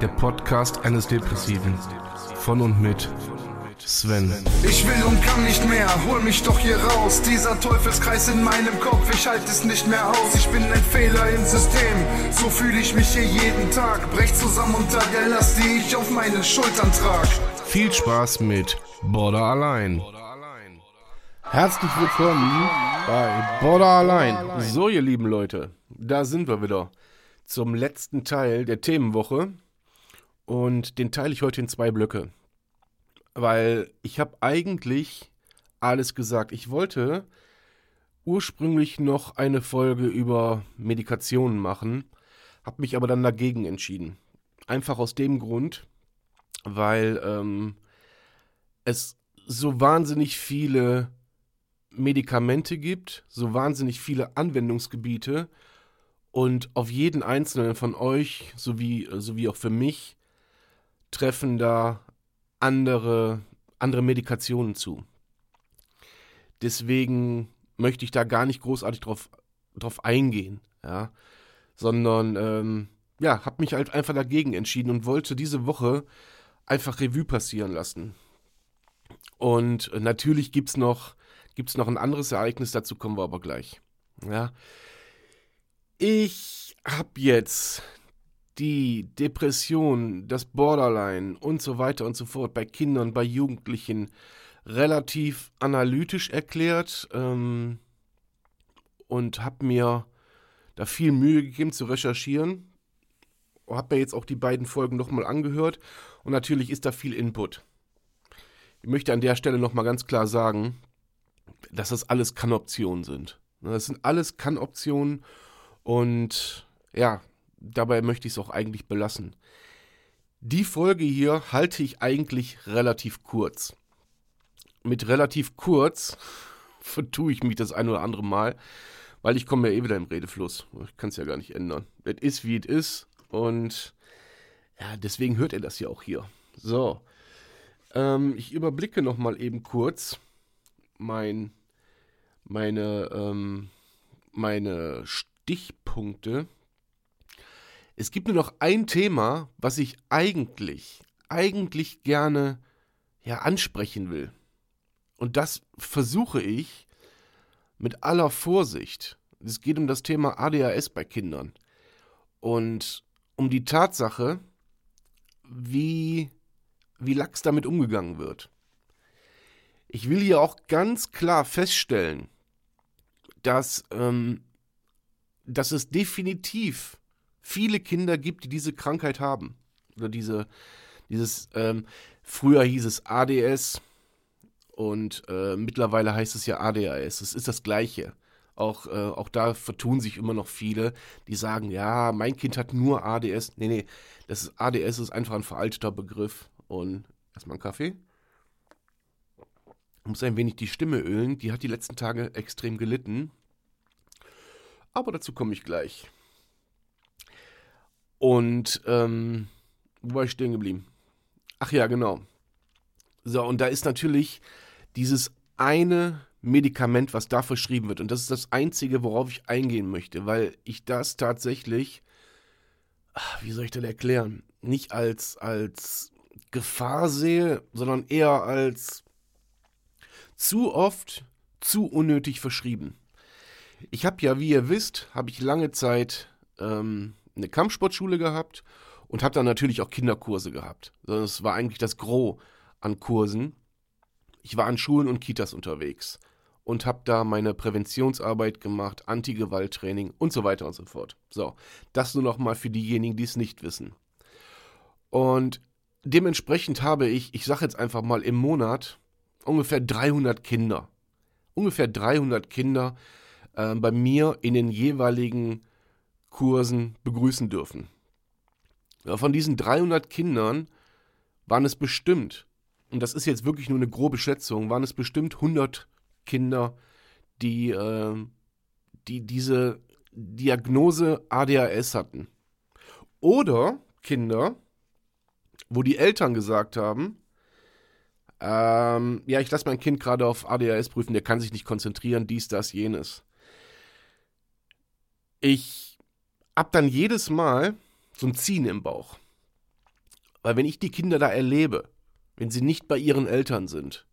Der Podcast eines Depressiven. Von und mit Sven. Ich will und kann nicht mehr, hol mich doch hier raus. Dieser Teufelskreis in meinem Kopf, ich halte es nicht mehr aus. Ich bin ein Fehler im System, so fühle ich mich hier jeden Tag. Brech zusammen unter der Last, die ich auf meinen Schultern trag. Viel Spaß mit Border allein. Herzlich willkommen bei Border Allein. So, ihr lieben Leute, da sind wir wieder zum letzten Teil der Themenwoche. Und den teile ich heute in zwei Blöcke. Weil ich habe eigentlich alles gesagt. Ich wollte ursprünglich noch eine Folge über Medikationen machen, habe mich aber dann dagegen entschieden. Einfach aus dem Grund, weil ähm, es so wahnsinnig viele Medikamente gibt, so wahnsinnig viele Anwendungsgebiete und auf jeden einzelnen von euch, sowie, sowie auch für mich, treffen da andere, andere Medikationen zu. Deswegen möchte ich da gar nicht großartig drauf, drauf eingehen, ja, sondern ähm, ja, habe mich halt einfach dagegen entschieden und wollte diese Woche einfach Revue passieren lassen. Und natürlich gibt es noch, gibt's noch ein anderes Ereignis, dazu kommen wir aber gleich. Ja. Ich habe jetzt die Depression, das Borderline und so weiter und so fort bei Kindern, bei Jugendlichen relativ analytisch erklärt ähm, und habe mir da viel Mühe gegeben zu recherchieren. Habe mir jetzt auch die beiden Folgen nochmal angehört und natürlich ist da viel Input. Ich möchte an der Stelle nochmal ganz klar sagen, dass das alles Kann-Optionen sind. Das sind alles Kann-Optionen und ja, dabei möchte ich es auch eigentlich belassen. Die Folge hier halte ich eigentlich relativ kurz. Mit relativ kurz vertue ich mich das ein oder andere Mal, weil ich komme ja eh wieder im Redefluss. Ich kann es ja gar nicht ändern. Es ist, wie es ist und ja, deswegen hört ihr das ja auch hier. So, ähm, ich überblicke nochmal eben kurz mein, meine, ähm, meine Stichpunkte es gibt nur noch ein Thema, was ich eigentlich, eigentlich gerne ja, ansprechen will. Und das versuche ich mit aller Vorsicht. Es geht um das Thema ADHS bei Kindern. Und um die Tatsache, wie, wie lax damit umgegangen wird. Ich will hier auch ganz klar feststellen, dass, ähm, dass es definitiv viele Kinder gibt, die diese Krankheit haben. Oder diese, dieses, ähm, früher hieß es ADS und äh, mittlerweile heißt es ja ADHS. Es ist das Gleiche. Auch, äh, auch da vertun sich immer noch viele, die sagen, ja, mein Kind hat nur ADS. Nee, nee, das ist, ADS ist einfach ein veralteter Begriff. Und erstmal einen Kaffee. Ich muss ein wenig die Stimme ölen. Die hat die letzten Tage extrem gelitten. Aber dazu komme ich gleich. Und ähm, wo war ich stehen geblieben? Ach ja, genau. So, und da ist natürlich dieses eine Medikament, was da verschrieben wird. Und das ist das Einzige, worauf ich eingehen möchte, weil ich das tatsächlich, ach, wie soll ich das erklären, nicht als, als Gefahr sehe, sondern eher als zu oft, zu unnötig verschrieben. Ich habe ja, wie ihr wisst, habe ich lange Zeit ähm, eine Kampfsportschule gehabt und habe dann natürlich auch Kinderkurse gehabt. Das war eigentlich das Gros an Kursen. Ich war an Schulen und Kitas unterwegs und habe da meine Präventionsarbeit gemacht, Anti-Gewalt-Training und so weiter und so fort. So, das nur noch mal für diejenigen, die es nicht wissen. Und dementsprechend habe ich, ich sage jetzt einfach mal im Monat, ungefähr 300 Kinder. Ungefähr 300 Kinder äh, bei mir in den jeweiligen Kursen begrüßen dürfen. Von diesen 300 Kindern waren es bestimmt, und das ist jetzt wirklich nur eine grobe Schätzung, waren es bestimmt 100 Kinder, die, äh, die diese Diagnose ADHS hatten. Oder Kinder, wo die Eltern gesagt haben, ähm, ja, ich lasse mein Kind gerade auf ADHS prüfen, der kann sich nicht konzentrieren, dies, das, jenes. Ich hab dann jedes Mal so ein Ziehen im Bauch. Weil wenn ich die Kinder da erlebe, wenn sie nicht bei ihren Eltern sind,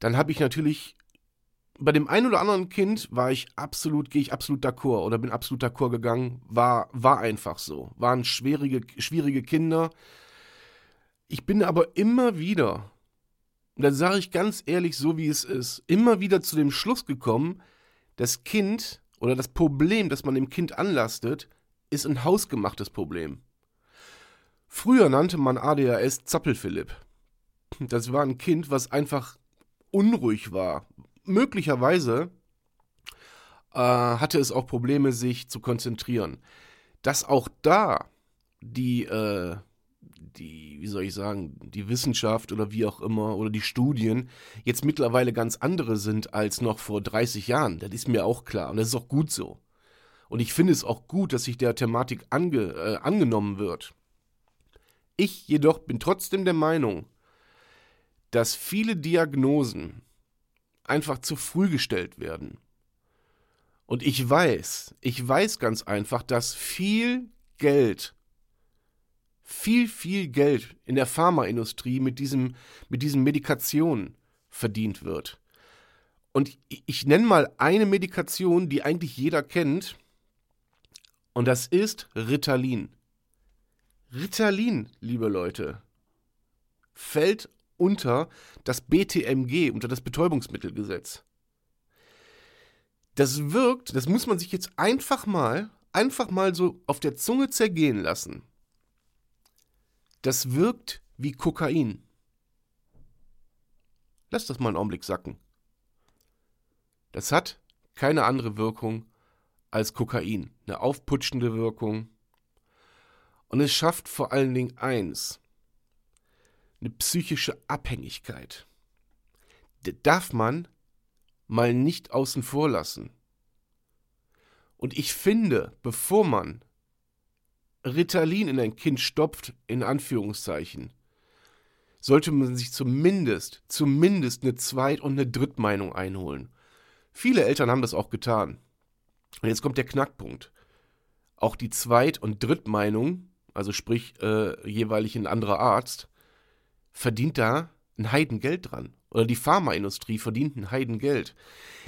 dann habe ich natürlich bei dem einen oder anderen Kind war ich absolut, gehe ich absolut d'accord oder bin absolut d'accord gegangen. War, war einfach so. Waren schwierige, schwierige Kinder. Ich bin aber immer wieder, und da sage ich ganz ehrlich, so wie es ist, immer wieder zu dem Schluss gekommen, das Kind oder das Problem, das man dem Kind anlastet, ist ein hausgemachtes Problem. Früher nannte man ADHS Zappelphilipp. Das war ein Kind, was einfach unruhig war, möglicherweise äh, hatte es auch Probleme, sich zu konzentrieren. Dass auch da die, äh, die, wie soll ich sagen, die Wissenschaft oder wie auch immer oder die Studien jetzt mittlerweile ganz andere sind als noch vor 30 Jahren, das ist mir auch klar und das ist auch gut so. Und ich finde es auch gut, dass sich der Thematik ange, äh, angenommen wird. Ich jedoch bin trotzdem der Meinung, dass viele Diagnosen einfach zu früh gestellt werden. Und ich weiß, ich weiß ganz einfach, dass viel Geld, viel, viel Geld in der Pharmaindustrie mit, diesem, mit diesen Medikationen verdient wird. Und ich, ich nenne mal eine Medikation, die eigentlich jeder kennt, und das ist Ritalin. Ritalin, liebe Leute, fällt unter das BTMG, unter das Betäubungsmittelgesetz. Das wirkt, das muss man sich jetzt einfach mal, einfach mal so auf der Zunge zergehen lassen. Das wirkt wie Kokain. Lass das mal einen Augenblick sacken. Das hat keine andere Wirkung als Kokain, eine aufputschende Wirkung. Und es schafft vor allen Dingen eins, eine psychische Abhängigkeit. Das darf man mal nicht außen vor lassen. Und ich finde, bevor man Ritalin in ein Kind stopft, in Anführungszeichen, sollte man sich zumindest, zumindest eine Zweit- und eine Drittmeinung einholen. Viele Eltern haben das auch getan. Und jetzt kommt der Knackpunkt. Auch die Zweit- und Drittmeinung, also sprich äh, jeweilig ein anderer Arzt, verdient da ein Heidengeld dran. Oder die Pharmaindustrie verdient ein Heidengeld.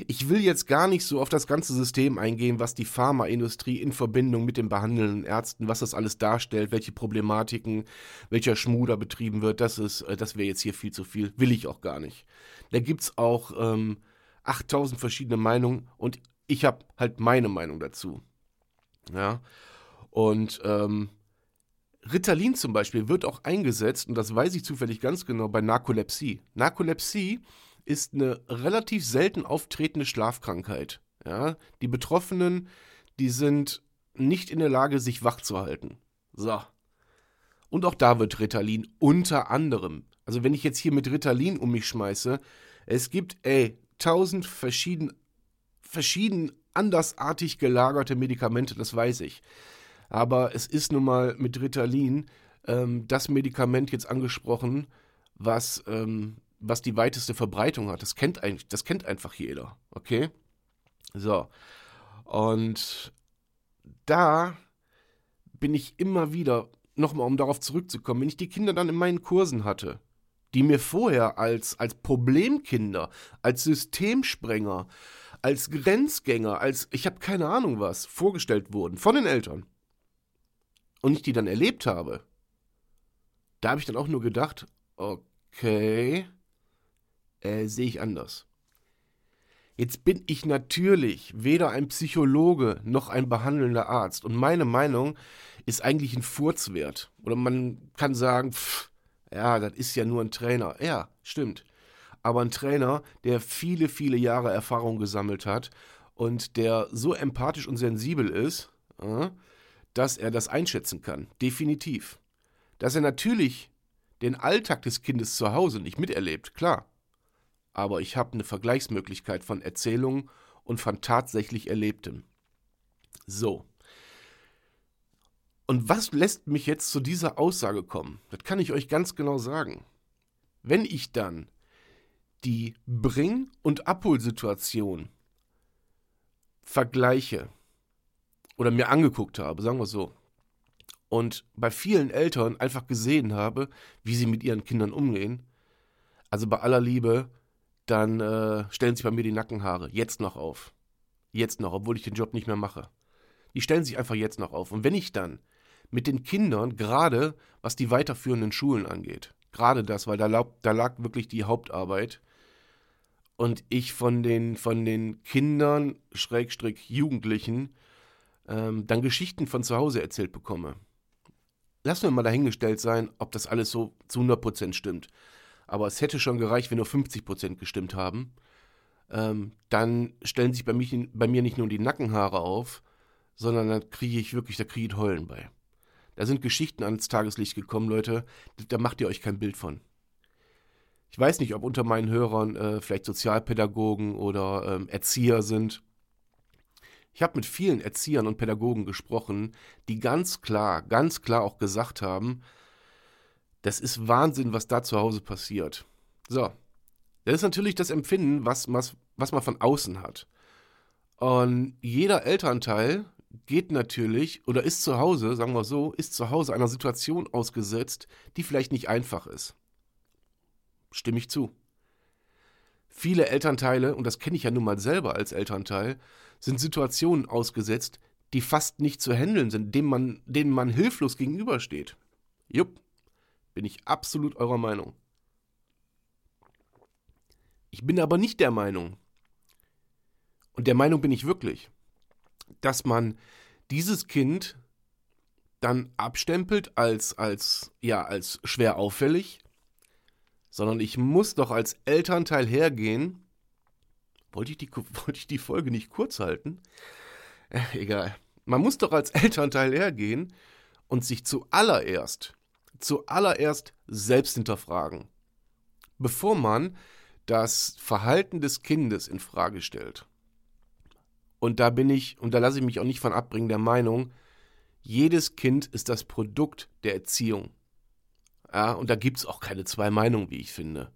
Ich will jetzt gar nicht so auf das ganze System eingehen, was die Pharmaindustrie in Verbindung mit den behandelnden Ärzten, was das alles darstellt, welche Problematiken, welcher Schmuder betrieben wird. Das äh, das wäre jetzt hier viel zu viel. Will ich auch gar nicht. Da gibt es auch ähm, 8000 verschiedene Meinungen und ich habe halt meine Meinung dazu. Ja. Und ähm, Ritalin zum Beispiel wird auch eingesetzt, und das weiß ich zufällig ganz genau, bei Narkolepsie. Narkolepsie ist eine relativ selten auftretende Schlafkrankheit. Ja? Die Betroffenen, die sind nicht in der Lage, sich wach zu halten. So. Und auch da wird Ritalin unter anderem, also wenn ich jetzt hier mit Ritalin um mich schmeiße, es gibt, ey, tausend verschieden, verschieden andersartig gelagerte Medikamente, das weiß ich. Aber es ist nun mal mit Ritalin ähm, das Medikament jetzt angesprochen, was, ähm, was die weiteste Verbreitung hat. Das kennt, eigentlich, das kennt einfach jeder. Okay? So. Und da bin ich immer wieder, nochmal um darauf zurückzukommen, wenn ich die Kinder dann in meinen Kursen hatte, die mir vorher als, als Problemkinder, als Systemsprenger, als Grenzgänger, als ich habe keine Ahnung was vorgestellt wurden von den Eltern und ich die dann erlebt habe, da habe ich dann auch nur gedacht, okay, äh, sehe ich anders. Jetzt bin ich natürlich weder ein Psychologe noch ein behandelnder Arzt und meine Meinung ist eigentlich ein Furzwert. Oder man kann sagen, pff, ja, das ist ja nur ein Trainer. Ja, stimmt. aber ein Trainer, der viele, viele Jahre Erfahrung gesammelt hat und der so empathisch und sensibel ist, äh, dass er das einschätzen kann. Definitiv. Dass er natürlich den Alltag des Kindes zu Hause nicht miterlebt, klar. Aber ich habe eine Vergleichsmöglichkeit von Erzählungen und von tatsächlich Erlebtem. So. Und was lässt mich jetzt zu dieser Aussage kommen? Das kann ich euch ganz genau sagen. Wenn ich dann die Bring- und Abholsituation vergleiche oder mir angeguckt habe, sagen wir so, und bei vielen Eltern einfach gesehen habe, wie sie mit ihren Kindern umgehen, also bei aller Liebe, dann äh, stellen sich bei mir die Nackenhaare jetzt noch auf. Jetzt noch, obwohl ich den Job nicht mehr mache. Die stellen sich einfach jetzt noch auf. Und wenn ich dann mit den Kindern, gerade was die weiterführenden Schulen angeht, gerade das, weil da, lag, da lag wirklich die Hauptarbeit, und ich von den, von den Kindern, Schrägstrich Jugendlichen, ähm, dann Geschichten von zu Hause erzählt bekomme. Lassen wir mal dahingestellt sein, ob das alles so zu 100% stimmt. Aber es hätte schon gereicht, wenn nur 50% gestimmt haben. Ähm, dann stellen sich bei, mich, bei mir nicht nur die Nackenhaare auf, sondern dann kriege ich wirklich, da kriege ich Heulen bei. Da sind Geschichten ans Tageslicht gekommen, Leute, da macht ihr euch kein Bild von. Ich weiß nicht, ob unter meinen Hörern äh, vielleicht Sozialpädagogen oder ähm, Erzieher sind. Ich habe mit vielen Erziehern und Pädagogen gesprochen, die ganz klar, ganz klar auch gesagt haben, das ist Wahnsinn, was da zu Hause passiert. So, das ist natürlich das Empfinden, was, was, was man von außen hat. Und jeder Elternteil geht natürlich oder ist zu Hause, sagen wir so, ist zu Hause einer Situation ausgesetzt, die vielleicht nicht einfach ist. Stimme ich zu. Viele Elternteile, und das kenne ich ja nun mal selber als Elternteil, sind Situationen ausgesetzt, die fast nicht zu handeln sind, denen man, denen man hilflos gegenübersteht. Jupp, bin ich absolut eurer Meinung. Ich bin aber nicht der Meinung, und der Meinung bin ich wirklich, dass man dieses Kind dann abstempelt als, als, ja, als schwer auffällig, sondern ich muss doch als Elternteil hergehen. Wollte ich die, wollte ich die Folge nicht kurz halten? Äh, egal. Man muss doch als Elternteil hergehen und sich zuallererst, zuallererst selbst hinterfragen, bevor man das Verhalten des Kindes in Frage stellt. Und da bin ich, und da lasse ich mich auch nicht von abbringen, der Meinung, jedes Kind ist das Produkt der Erziehung. Ja, und da gibt es auch keine zwei Meinungen, wie ich finde.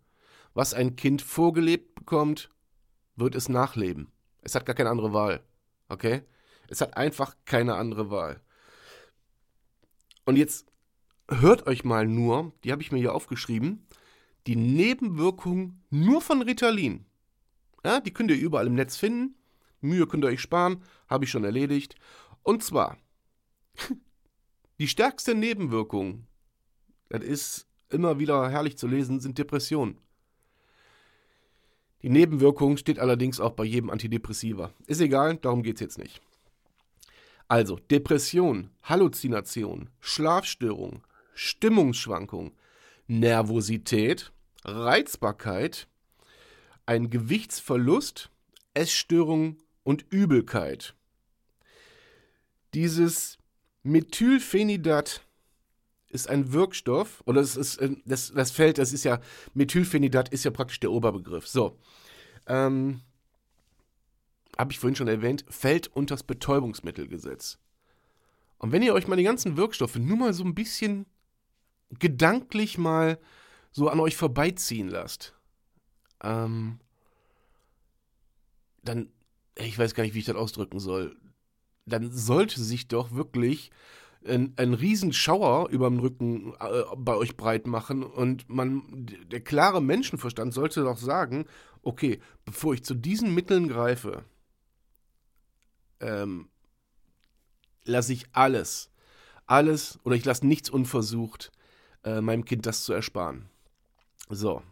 Was ein Kind vorgelebt bekommt, wird es nachleben. Es hat gar keine andere Wahl. Okay? Es hat einfach keine andere Wahl. Und jetzt hört euch mal nur, die habe ich mir hier aufgeschrieben, die Nebenwirkungen nur von Ritalin. Ja, die könnt ihr überall im Netz finden. Mühe könnt ihr euch sparen, habe ich schon erledigt. Und zwar, die stärkste Nebenwirkung das ist immer wieder herrlich zu lesen, sind Depressionen. Die Nebenwirkung steht allerdings auch bei jedem Antidepressiva. Ist egal, darum geht es jetzt nicht. Also Depression, Halluzination, Schlafstörung, Stimmungsschwankung, Nervosität, Reizbarkeit, ein Gewichtsverlust, Essstörung und Übelkeit. Dieses Methylphenidat ist ein Wirkstoff, oder es ist, äh, das, das Feld, das ist ja, Methylphenidat ist ja praktisch der Oberbegriff. So. Ähm, habe ich vorhin schon erwähnt, fällt unter das Betäubungsmittelgesetz. Und wenn ihr euch mal die ganzen Wirkstoffe nur mal so ein bisschen gedanklich mal so an euch vorbeiziehen lasst, ähm, dann, ich weiß gar nicht, wie ich das ausdrücken soll, dann sollte sich doch wirklich ein, ein Riesenschauer über dem Rücken äh, bei euch breit machen und man, der klare Menschenverstand sollte doch sagen, okay, bevor ich zu diesen Mitteln greife, ähm, lasse ich alles, alles oder ich lasse nichts unversucht, äh, meinem Kind das zu ersparen. So.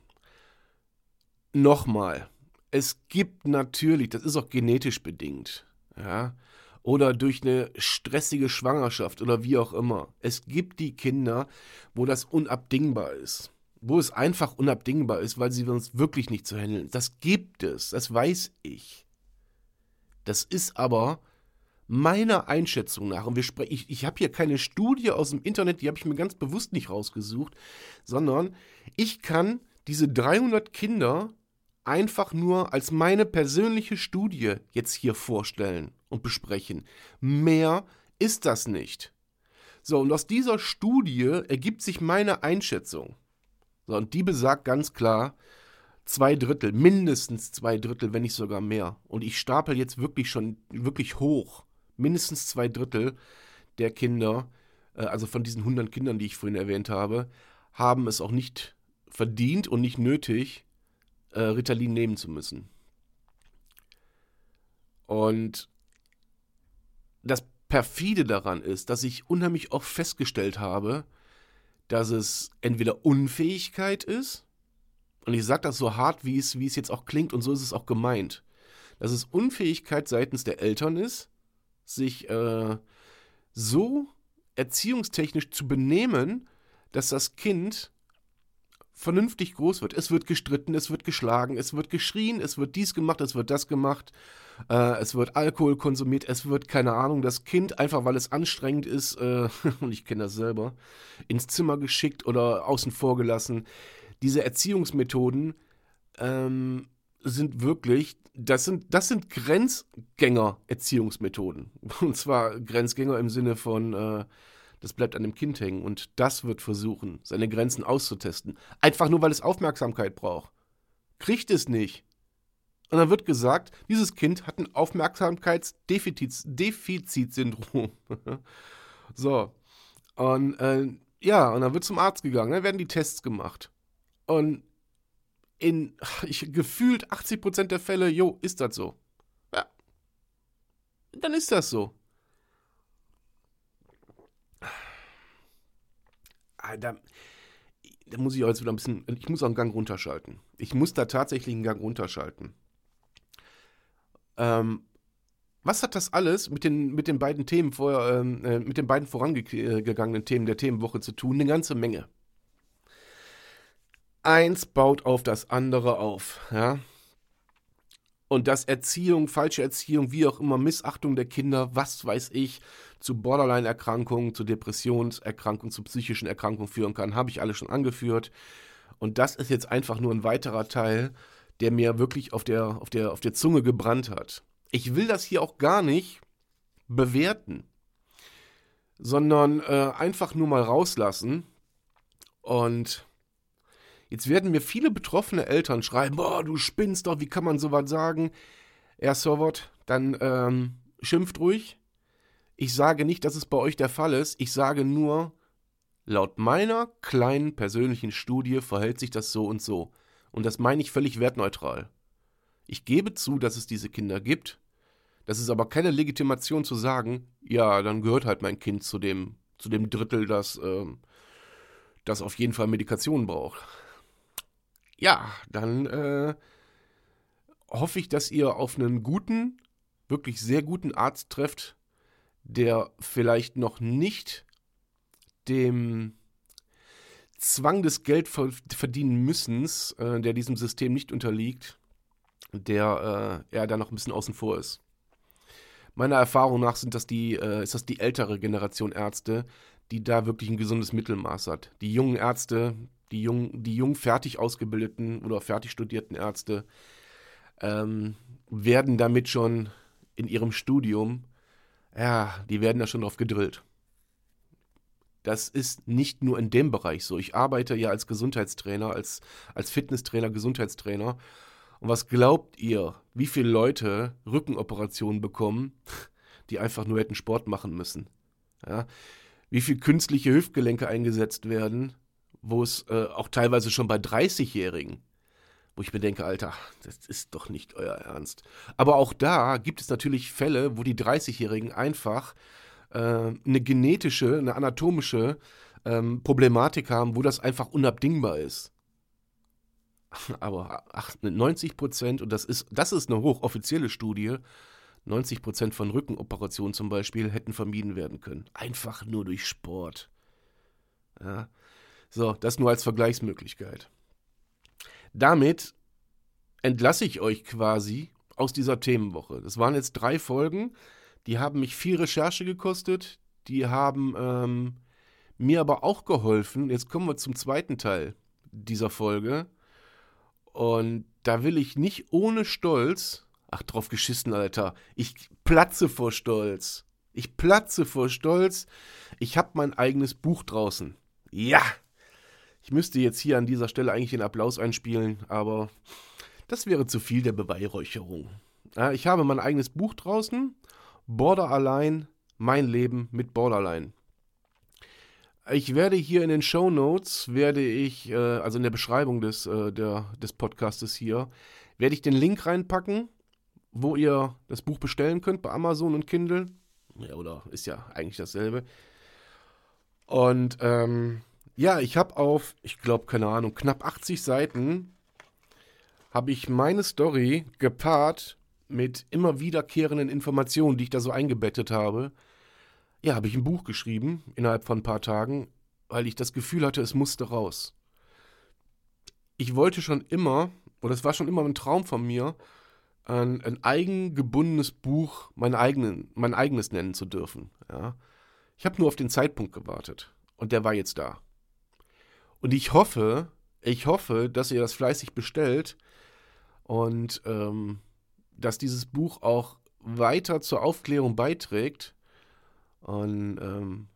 Nochmal. Es gibt natürlich, das ist auch genetisch bedingt, ja, oder durch eine stressige Schwangerschaft oder wie auch immer. Es gibt die Kinder, wo das unabdingbar ist. wo es einfach unabdingbar ist, weil sie uns wirklich nicht zu handeln. Das gibt es, das weiß ich. Das ist aber meiner Einschätzung nach, und wir sprechen, ich, ich habe hier keine Studie aus dem Internet, die habe ich mir ganz bewusst nicht rausgesucht, sondern ich kann diese 300 Kinder einfach nur als meine persönliche Studie jetzt hier vorstellen und besprechen. Mehr ist das nicht. So, und aus dieser Studie ergibt sich meine Einschätzung. So, und die besagt ganz klar, zwei Drittel, mindestens zwei Drittel, wenn nicht sogar mehr. Und ich stapel jetzt wirklich schon wirklich hoch. Mindestens zwei Drittel der Kinder, äh, also von diesen 100 Kindern, die ich vorhin erwähnt habe, haben es auch nicht verdient und nicht nötig, äh, Ritalin nehmen zu müssen. Und das perfide daran ist, dass ich unheimlich oft festgestellt habe, dass es entweder Unfähigkeit ist, und ich sage das so hart, wie es, wie es jetzt auch klingt, und so ist es auch gemeint, dass es Unfähigkeit seitens der Eltern ist, sich äh, so erziehungstechnisch zu benehmen, dass das Kind vernünftig groß wird. Es wird gestritten, es wird geschlagen, es wird geschrien, es wird dies gemacht, es wird das gemacht, äh, es wird Alkohol konsumiert, es wird, keine Ahnung, das Kind, einfach weil es anstrengend ist, äh, und ich kenne das selber, ins Zimmer geschickt oder außen vor gelassen. Diese Erziehungsmethoden ähm, sind wirklich, das sind, das sind Grenzgänger-Erziehungsmethoden. Und zwar Grenzgänger im Sinne von, äh, das bleibt an dem Kind hängen und das wird versuchen, seine Grenzen auszutesten. Einfach nur, weil es Aufmerksamkeit braucht. Kriegt es nicht. Und dann wird gesagt, dieses Kind hat ein Aufmerksamkeitsdefizitsyndrom. so. Und äh, ja, und dann wird zum Arzt gegangen, dann werden die Tests gemacht. Und in ich, gefühlt 80% der Fälle, jo, ist das so. Ja. Dann ist das so. Da, da muss ich auch jetzt wieder ein bisschen, ich muss auch einen Gang runterschalten. Ich muss da tatsächlich einen Gang runterschalten. Ähm, was hat das alles mit den, mit den beiden Themen vor, ähm, äh, mit den beiden vorangegangenen Themen der Themenwoche zu tun? Eine ganze Menge. Eins baut auf das andere auf, ja. Und dass Erziehung, falsche Erziehung, wie auch immer, Missachtung der Kinder, was weiß ich, zu Borderline-Erkrankungen, zu Depressionserkrankungen, zu psychischen Erkrankungen führen kann, habe ich alle schon angeführt. Und das ist jetzt einfach nur ein weiterer Teil, der mir wirklich auf der, auf der, auf der Zunge gebrannt hat. Ich will das hier auch gar nicht bewerten, sondern äh, einfach nur mal rauslassen. Und Jetzt werden mir viele betroffene Eltern schreiben, boah, du spinnst doch, wie kann man sowas sagen? Ja, Sorwot, dann ähm, schimpft ruhig. Ich sage nicht, dass es bei euch der Fall ist. Ich sage nur, laut meiner kleinen persönlichen Studie verhält sich das so und so. Und das meine ich völlig wertneutral. Ich gebe zu, dass es diese Kinder gibt. Das ist aber keine Legitimation zu sagen, ja, dann gehört halt mein Kind zu dem, zu dem Drittel, das, ähm, das auf jeden Fall Medikation braucht ja, dann äh, hoffe ich, dass ihr auf einen guten, wirklich sehr guten Arzt trefft, der vielleicht noch nicht dem Zwang des Geldverdienen müssens, äh, der diesem System nicht unterliegt, der äh, ja da noch ein bisschen außen vor ist. Meiner Erfahrung nach sind das die, äh, ist das die ältere Generation Ärzte, die da wirklich ein gesundes Mittelmaß hat. Die jungen Ärzte, die jung, die jung fertig ausgebildeten oder fertig studierten Ärzte ähm, werden damit schon in ihrem Studium, ja, die werden da schon drauf gedrillt. Das ist nicht nur in dem Bereich so. Ich arbeite ja als Gesundheitstrainer, als, als Fitnesstrainer, Gesundheitstrainer. Und was glaubt ihr, wie viele Leute Rückenoperationen bekommen, die einfach nur hätten Sport machen müssen? Ja? Wie viele künstliche Hüftgelenke eingesetzt werden, wo es äh, auch teilweise schon bei 30-Jährigen, wo ich mir denke, Alter, das ist doch nicht euer Ernst. Aber auch da gibt es natürlich Fälle, wo die 30-Jährigen einfach äh, eine genetische, eine anatomische ähm, Problematik haben, wo das einfach unabdingbar ist. Aber 90 Prozent, und das ist, das ist eine hochoffizielle Studie, 90 Prozent von Rückenoperationen zum Beispiel hätten vermieden werden können. Einfach nur durch Sport. Ja. So, das nur als Vergleichsmöglichkeit. Damit entlasse ich euch quasi aus dieser Themenwoche. Das waren jetzt drei Folgen, die haben mich viel Recherche gekostet, die haben ähm, mir aber auch geholfen. Jetzt kommen wir zum zweiten Teil dieser Folge. Und da will ich nicht ohne Stolz, ach drauf geschissen, Alter, ich platze vor Stolz. Ich platze vor Stolz. Ich habe mein eigenes Buch draußen. Ja! Ich müsste jetzt hier an dieser Stelle eigentlich den Applaus einspielen, aber das wäre zu viel der Beweihräucherung. Ich habe mein eigenes Buch draußen. Border allein, mein Leben mit Borderline. Ich werde hier in den Show Notes, werde ich, äh, also in der Beschreibung des, äh, der, des Podcastes hier, werde ich den Link reinpacken, wo ihr das Buch bestellen könnt bei Amazon und Kindle. Ja, oder ist ja eigentlich dasselbe. Und ähm, ja, ich habe auf, ich glaube, keine Ahnung, knapp 80 Seiten habe ich meine Story gepaart mit immer wiederkehrenden Informationen, die ich da so eingebettet habe. Ja, habe ich ein Buch geschrieben innerhalb von ein paar Tagen, weil ich das Gefühl hatte, es musste raus. Ich wollte schon immer, oder es war schon immer ein Traum von mir, ein, ein eigengebundenes Buch, mein, eigenen, mein eigenes nennen zu dürfen. Ja. Ich habe nur auf den Zeitpunkt gewartet und der war jetzt da. Und ich hoffe, ich hoffe, dass ihr das fleißig bestellt und ähm, dass dieses Buch auch weiter zur Aufklärung beiträgt und ähm,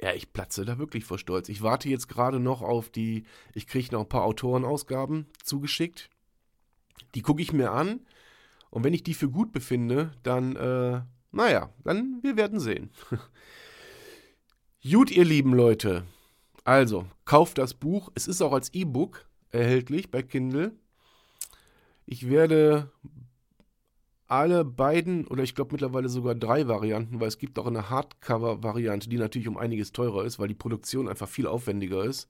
ja, ich platze da wirklich vor Stolz. Ich warte jetzt gerade noch auf die, ich kriege noch ein paar Autorenausgaben zugeschickt. Die gucke ich mir an und wenn ich die für gut befinde, dann, äh, naja, dann, wir werden sehen. gut, ihr lieben Leute. Also, kauft das Buch. Es ist auch als E-Book erhältlich bei Kindle. Ich werde alle beiden oder ich glaube mittlerweile sogar drei Varianten, weil es gibt auch eine Hardcover-Variante, die natürlich um einiges teurer ist, weil die Produktion einfach viel aufwendiger ist.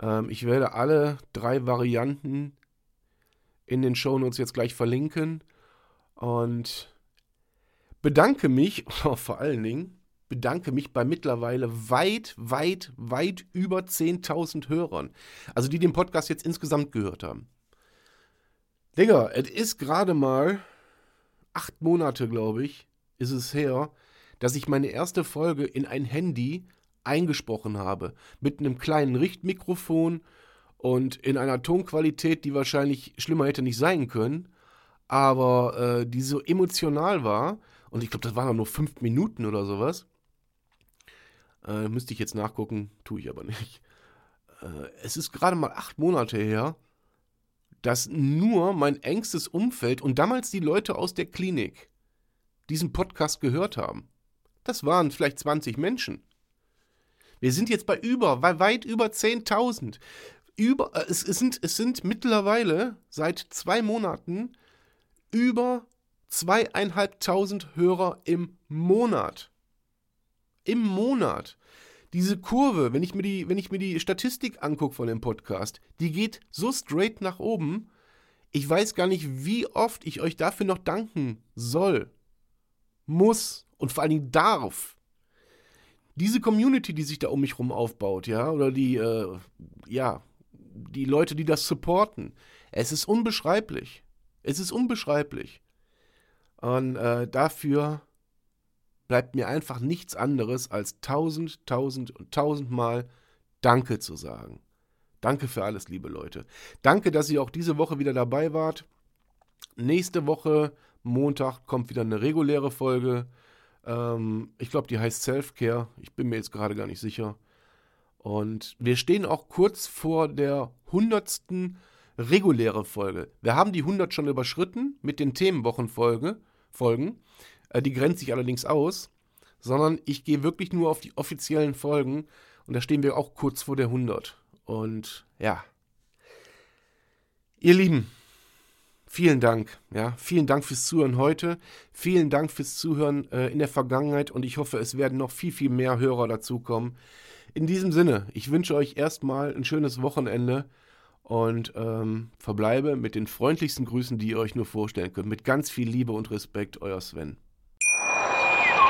Ähm, ich werde alle drei Varianten in den Shownotes jetzt gleich verlinken und bedanke mich, vor allen Dingen, bedanke mich bei mittlerweile weit, weit, weit über 10.000 Hörern. Also die den Podcast jetzt insgesamt gehört haben. Digga, es ist gerade mal acht Monate, glaube ich, ist es her, dass ich meine erste Folge in ein Handy eingesprochen habe. Mit einem kleinen Richtmikrofon und in einer Tonqualität, die wahrscheinlich schlimmer hätte nicht sein können, aber äh, die so emotional war. Und ich glaube, das waren nur fünf Minuten oder sowas. Äh, müsste ich jetzt nachgucken, tue ich aber nicht. Äh, es ist gerade mal acht Monate her, dass nur mein engstes Umfeld und damals die Leute aus der Klinik diesen Podcast gehört haben. Das waren vielleicht 20 Menschen. Wir sind jetzt bei über, weit über 10.000. Über, äh, es, es, sind, es sind mittlerweile seit zwei Monaten über zweieinhalbtausend Hörer im Monat. Im Monat diese Kurve, wenn ich mir die, wenn ich mir die Statistik angucke von dem Podcast, die geht so straight nach oben. Ich weiß gar nicht, wie oft ich euch dafür noch danken soll, muss und vor allen Dingen darf. Diese Community, die sich da um mich rum aufbaut, ja, oder die, äh, ja, die Leute, die das supporten, es ist unbeschreiblich. Es ist unbeschreiblich. Und äh, dafür bleibt mir einfach nichts anderes als tausend, tausend und tausendmal Danke zu sagen. Danke für alles, liebe Leute. Danke, dass ihr auch diese Woche wieder dabei wart. Nächste Woche, Montag, kommt wieder eine reguläre Folge. Ähm, ich glaube, die heißt Self-Care. Ich bin mir jetzt gerade gar nicht sicher. Und wir stehen auch kurz vor der hundertsten reguläre Folge. Wir haben die 100 schon überschritten mit den Themenwochenfolgen. Äh, die grenzt sich allerdings aus, sondern ich gehe wirklich nur auf die offiziellen Folgen und da stehen wir auch kurz vor der 100. Und ja, ihr Lieben, vielen Dank. Ja, vielen Dank fürs Zuhören heute. Vielen Dank fürs Zuhören äh, in der Vergangenheit und ich hoffe, es werden noch viel, viel mehr Hörer dazukommen. In diesem Sinne, ich wünsche euch erstmal ein schönes Wochenende und ähm, verbleibe mit den freundlichsten Grüßen, die ihr euch nur vorstellen könnt. Mit ganz viel Liebe und Respekt, euer Sven.